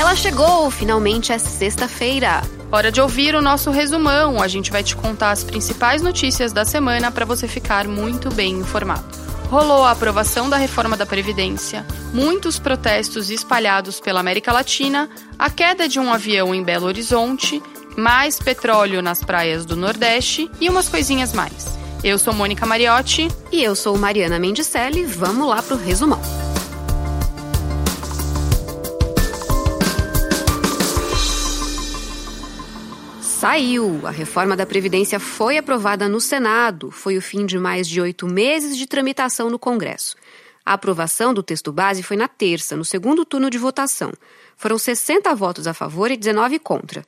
Ela chegou, finalmente é sexta-feira. Hora de ouvir o nosso resumão. A gente vai te contar as principais notícias da semana para você ficar muito bem informado. Rolou a aprovação da reforma da Previdência, muitos protestos espalhados pela América Latina, a queda de um avião em Belo Horizonte, mais petróleo nas praias do Nordeste e umas coisinhas mais. Eu sou Mônica Mariotti. E eu sou Mariana Mendicelli. Vamos lá pro resumão. Saiu! A reforma da Previdência foi aprovada no Senado. Foi o fim de mais de oito meses de tramitação no Congresso. A aprovação do texto base foi na terça, no segundo turno de votação. Foram 60 votos a favor e 19 contra.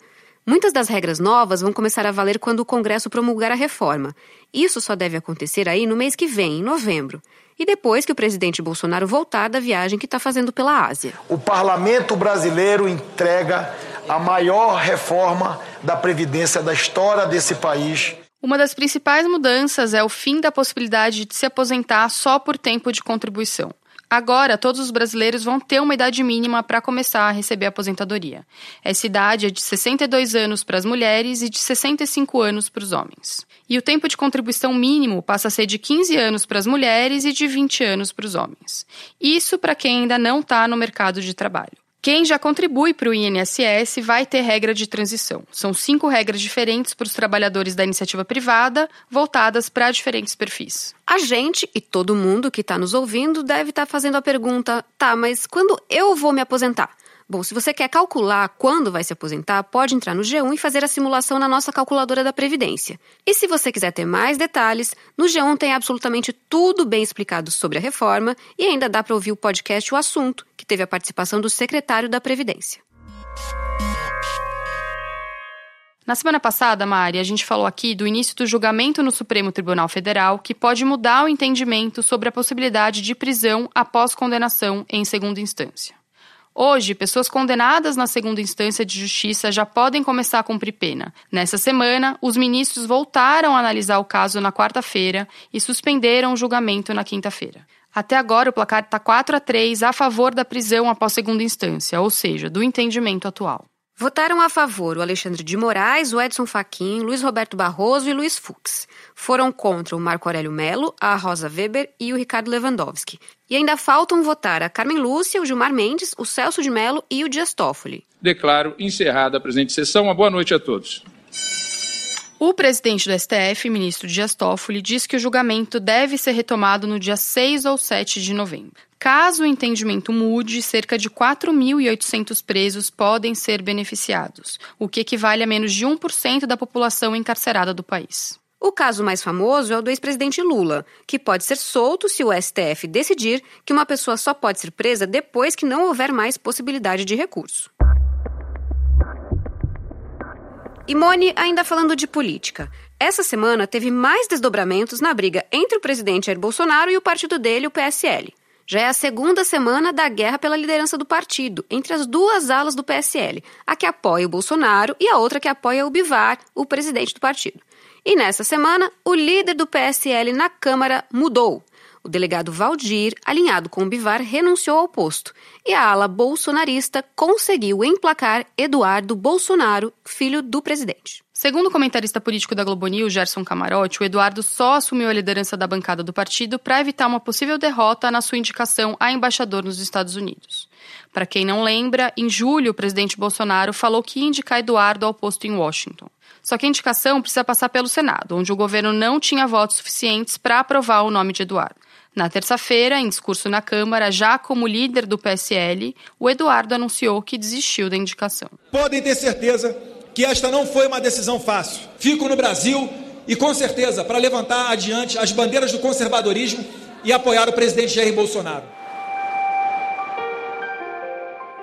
Muitas das regras novas vão começar a valer quando o Congresso promulgar a reforma. Isso só deve acontecer aí no mês que vem, em novembro. E depois que o presidente Bolsonaro voltar da viagem que está fazendo pela Ásia. O parlamento brasileiro entrega a maior reforma da Previdência da história desse país. Uma das principais mudanças é o fim da possibilidade de se aposentar só por tempo de contribuição. Agora, todos os brasileiros vão ter uma idade mínima para começar a receber a aposentadoria. Essa idade é de 62 anos para as mulheres e de 65 anos para os homens. E o tempo de contribuição mínimo passa a ser de 15 anos para as mulheres e de 20 anos para os homens. Isso para quem ainda não está no mercado de trabalho. Quem já contribui para o INSS vai ter regra de transição. São cinco regras diferentes para os trabalhadores da iniciativa privada, voltadas para diferentes perfis. A gente e todo mundo que está nos ouvindo deve estar tá fazendo a pergunta: tá, mas quando eu vou me aposentar? Bom, se você quer calcular quando vai se aposentar, pode entrar no G1 e fazer a simulação na nossa calculadora da Previdência. E se você quiser ter mais detalhes, no G1 tem absolutamente tudo bem explicado sobre a reforma e ainda dá para ouvir o podcast O Assunto, que teve a participação do secretário da Previdência. Na semana passada, Mari, a gente falou aqui do início do julgamento no Supremo Tribunal Federal, que pode mudar o entendimento sobre a possibilidade de prisão após condenação em segunda instância. Hoje, pessoas condenadas na segunda instância de justiça já podem começar a cumprir pena. Nessa semana, os ministros voltaram a analisar o caso na quarta-feira e suspenderam o julgamento na quinta-feira. Até agora, o placar está 4 a 3 a favor da prisão após segunda instância, ou seja, do entendimento atual. Votaram a favor o Alexandre de Moraes, o Edson Fachin, Luiz Roberto Barroso e Luiz Fux. Foram contra o Marco Aurélio Melo, a Rosa Weber e o Ricardo Lewandowski. E ainda faltam votar a Carmen Lúcia, o Gilmar Mendes, o Celso de Mello e o Dias Toffoli. Declaro encerrada a presente sessão. Uma boa noite a todos. O presidente do STF, ministro Dias Toffoli, diz que o julgamento deve ser retomado no dia 6 ou 7 de novembro. Caso o entendimento mude, cerca de 4.800 presos podem ser beneficiados, o que equivale a menos de 1% da população encarcerada do país. O caso mais famoso é o do ex-presidente Lula, que pode ser solto se o STF decidir que uma pessoa só pode ser presa depois que não houver mais possibilidade de recurso. E Mone, ainda falando de política. Essa semana teve mais desdobramentos na briga entre o presidente Jair Bolsonaro e o partido dele, o PSL. Já é a segunda semana da guerra pela liderança do partido, entre as duas alas do PSL, a que apoia o Bolsonaro e a outra que apoia o Bivar, o presidente do partido. E nessa semana, o líder do PSL na Câmara mudou. O delegado Valdir, alinhado com o Bivar, renunciou ao posto e a ala bolsonarista conseguiu emplacar Eduardo Bolsonaro, filho do presidente. Segundo o comentarista político da Globo News, Gerson Camarote, o Eduardo só assumiu a liderança da bancada do partido para evitar uma possível derrota na sua indicação a embaixador nos Estados Unidos. Para quem não lembra, em julho o presidente Bolsonaro falou que ia indicar Eduardo ao posto em Washington. Só que a indicação precisa passar pelo Senado, onde o governo não tinha votos suficientes para aprovar o nome de Eduardo. Na terça-feira, em discurso na Câmara, já como líder do PSL, o Eduardo anunciou que desistiu da indicação. Podem ter certeza que esta não foi uma decisão fácil. Fico no Brasil e, com certeza, para levantar adiante as bandeiras do conservadorismo e apoiar o presidente Jair Bolsonaro.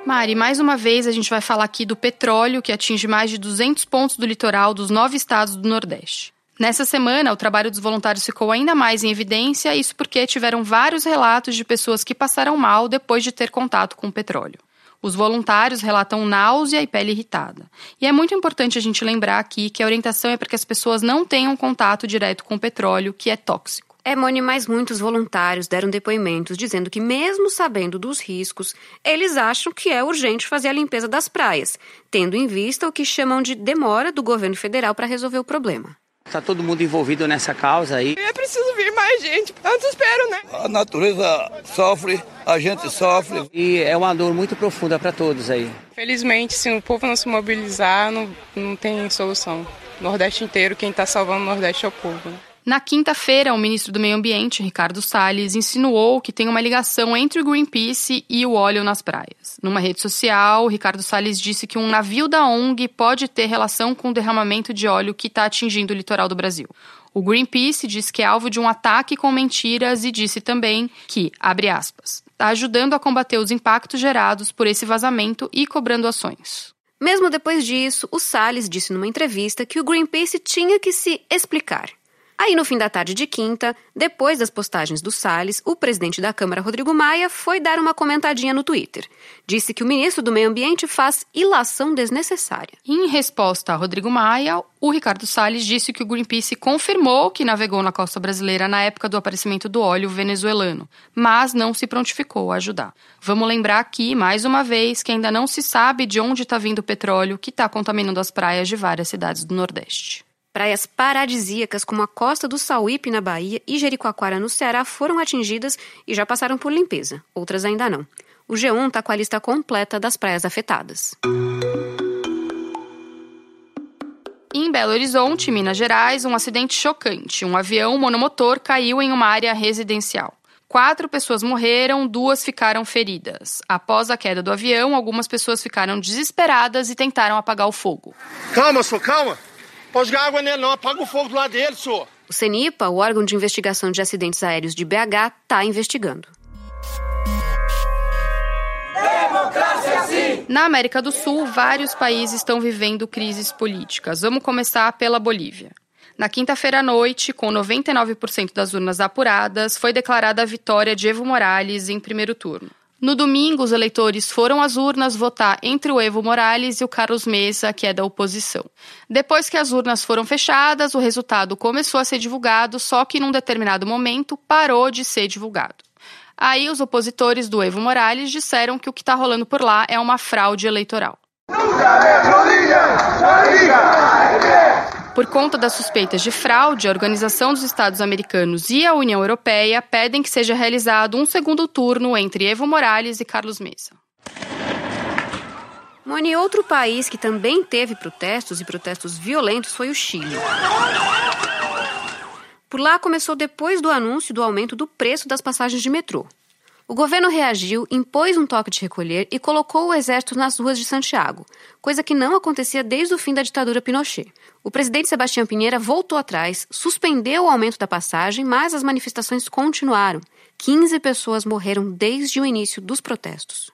Mari, mais uma vez a gente vai falar aqui do petróleo que atinge mais de 200 pontos do litoral dos nove estados do Nordeste. Nessa semana, o trabalho dos voluntários ficou ainda mais em evidência, isso porque tiveram vários relatos de pessoas que passaram mal depois de ter contato com o petróleo. Os voluntários relatam náusea e pele irritada. E é muito importante a gente lembrar aqui que a orientação é para que as pessoas não tenham contato direto com o petróleo, que é tóxico. É, Moni, mas muitos voluntários deram depoimentos dizendo que, mesmo sabendo dos riscos, eles acham que é urgente fazer a limpeza das praias, tendo em vista o que chamam de demora do governo federal para resolver o problema. Está todo mundo envolvido nessa causa aí. É preciso vir mais gente. É um desespero, né? A natureza sofre, a gente sofre. E é uma dor muito profunda para todos aí. Felizmente, se o povo não se mobilizar, não, não tem solução. Nordeste inteiro, quem está salvando o Nordeste é o povo. Né? Na quinta-feira, o ministro do Meio Ambiente, Ricardo Salles, insinuou que tem uma ligação entre o Greenpeace e o óleo nas praias. Numa rede social, Ricardo Salles disse que um navio da ONG pode ter relação com o derramamento de óleo que está atingindo o litoral do Brasil. O Greenpeace disse que é alvo de um ataque com mentiras e disse também que, abre aspas, está ajudando a combater os impactos gerados por esse vazamento e cobrando ações. Mesmo depois disso, o Salles disse numa entrevista que o Greenpeace tinha que se explicar. Aí, no fim da tarde de quinta, depois das postagens do Salles, o presidente da Câmara, Rodrigo Maia, foi dar uma comentadinha no Twitter. Disse que o ministro do Meio Ambiente faz ilação desnecessária. Em resposta a Rodrigo Maia, o Ricardo Salles disse que o Greenpeace confirmou que navegou na costa brasileira na época do aparecimento do óleo venezuelano, mas não se prontificou a ajudar. Vamos lembrar aqui, mais uma vez, que ainda não se sabe de onde está vindo o petróleo que está contaminando as praias de várias cidades do Nordeste. Praias paradisíacas como a Costa do Sauípe, na Bahia, e Jericoacoara, no Ceará, foram atingidas e já passaram por limpeza. Outras ainda não. O G1 está com a lista completa das praias afetadas. Em Belo Horizonte, Minas Gerais, um acidente chocante. Um avião monomotor caiu em uma área residencial. Quatro pessoas morreram, duas ficaram feridas. Após a queda do avião, algumas pessoas ficaram desesperadas e tentaram apagar o fogo. Calma, só calma. Pode jogar água nele, não. Apaga o fogo do lado dele, senhor. O CENIPA, o órgão de investigação de acidentes aéreos de BH, está investigando. Na América do Sul, vários países estão vivendo crises políticas. Vamos começar pela Bolívia. Na quinta-feira à noite, com 99% das urnas apuradas, foi declarada a vitória de Evo Morales em primeiro turno. No domingo, os eleitores foram às urnas votar entre o Evo Morales e o Carlos Mesa, que é da oposição. Depois que as urnas foram fechadas, o resultado começou a ser divulgado, só que num determinado momento parou de ser divulgado. Aí os opositores do Evo Morales disseram que o que está rolando por lá é uma fraude eleitoral. Por conta das suspeitas de fraude, a Organização dos Estados Americanos e a União Europeia pedem que seja realizado um segundo turno entre Evo Morales e Carlos Mesa. Moni, outro país que também teve protestos e protestos violentos foi o Chile. Por lá começou depois do anúncio do aumento do preço das passagens de metrô. O governo reagiu, impôs um toque de recolher e colocou o exército nas ruas de Santiago, coisa que não acontecia desde o fim da ditadura Pinochet. O presidente Sebastião Pinheira voltou atrás, suspendeu o aumento da passagem, mas as manifestações continuaram. 15 pessoas morreram desde o início dos protestos.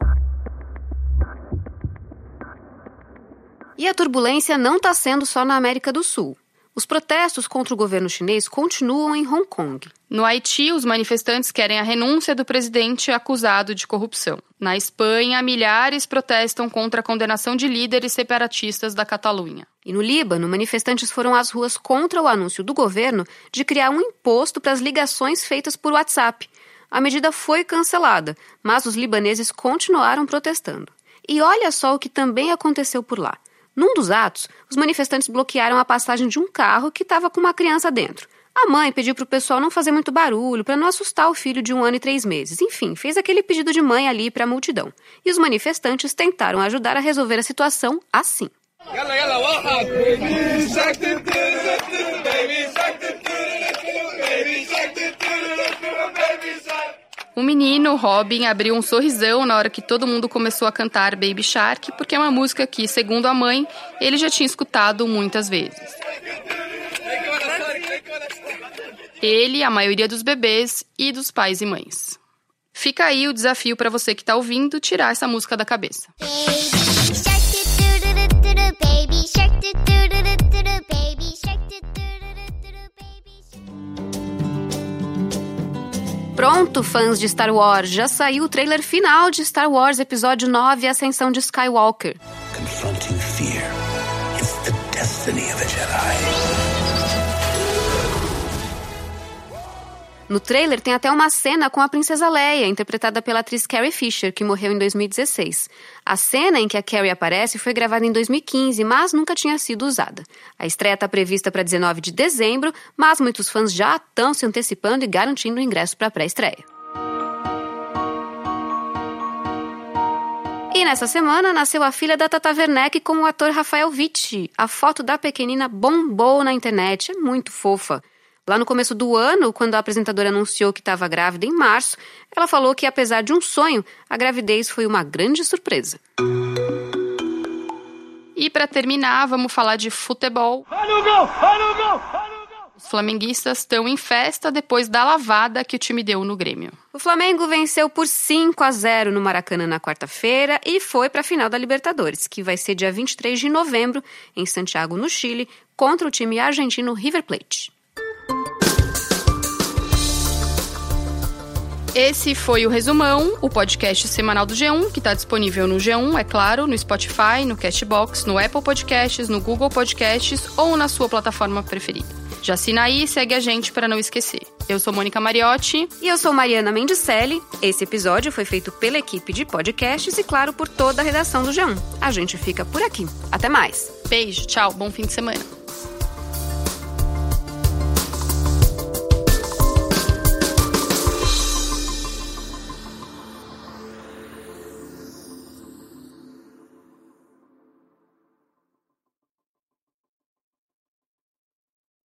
E a turbulência não está sendo só na América do Sul. Os protestos contra o governo chinês continuam em Hong Kong. No Haiti, os manifestantes querem a renúncia do presidente acusado de corrupção. Na Espanha, milhares protestam contra a condenação de líderes separatistas da Catalunha. E no Líbano, manifestantes foram às ruas contra o anúncio do governo de criar um imposto para as ligações feitas por WhatsApp. A medida foi cancelada, mas os libaneses continuaram protestando. E olha só o que também aconteceu por lá. Num dos atos, os manifestantes bloquearam a passagem de um carro que estava com uma criança dentro. A mãe pediu para o pessoal não fazer muito barulho para não assustar o filho de um ano e três meses. Enfim, fez aquele pedido de mãe ali para a multidão. E os manifestantes tentaram ajudar a resolver a situação assim. O menino, Robin, abriu um sorrisão na hora que todo mundo começou a cantar Baby Shark, porque é uma música que, segundo a mãe, ele já tinha escutado muitas vezes. Ele, a maioria dos bebês e dos pais e mães. Fica aí o desafio para você que está ouvindo tirar essa música da cabeça. Pronto, fãs de Star Wars, já saiu o trailer final de Star Wars Episódio 9, Ascensão de Skywalker. Confronting fear is the destiny of a Jedi. No trailer tem até uma cena com a princesa Leia, interpretada pela atriz Carrie Fisher, que morreu em 2016. A cena em que a Carrie aparece foi gravada em 2015, mas nunca tinha sido usada. A estreia está prevista para 19 de dezembro, mas muitos fãs já estão se antecipando e garantindo o ingresso para a pré-estreia. E nessa semana nasceu a filha da Tata Werneck com o ator Rafael Witt. A foto da pequenina bombou na internet, é muito fofa. Lá no começo do ano, quando a apresentadora anunciou que estava grávida em março, ela falou que, apesar de um sonho, a gravidez foi uma grande surpresa. E para terminar, vamos falar de futebol. Olha o gol! Olha o gol! Os flamenguistas estão em festa depois da lavada que o time deu no Grêmio. O Flamengo venceu por 5 a 0 no Maracanã na quarta-feira e foi para a final da Libertadores, que vai ser dia 23 de novembro, em Santiago, no Chile, contra o time argentino River Plate. Esse foi o Resumão, o podcast semanal do G1, que está disponível no G1, é claro, no Spotify, no Castbox, no Apple Podcasts, no Google Podcasts ou na sua plataforma preferida. Já assina aí e segue a gente para não esquecer. Eu sou Mônica Mariotti. E eu sou Mariana Mendicelli. Esse episódio foi feito pela equipe de podcasts e, claro, por toda a redação do G1. A gente fica por aqui. Até mais. Beijo, tchau, bom fim de semana.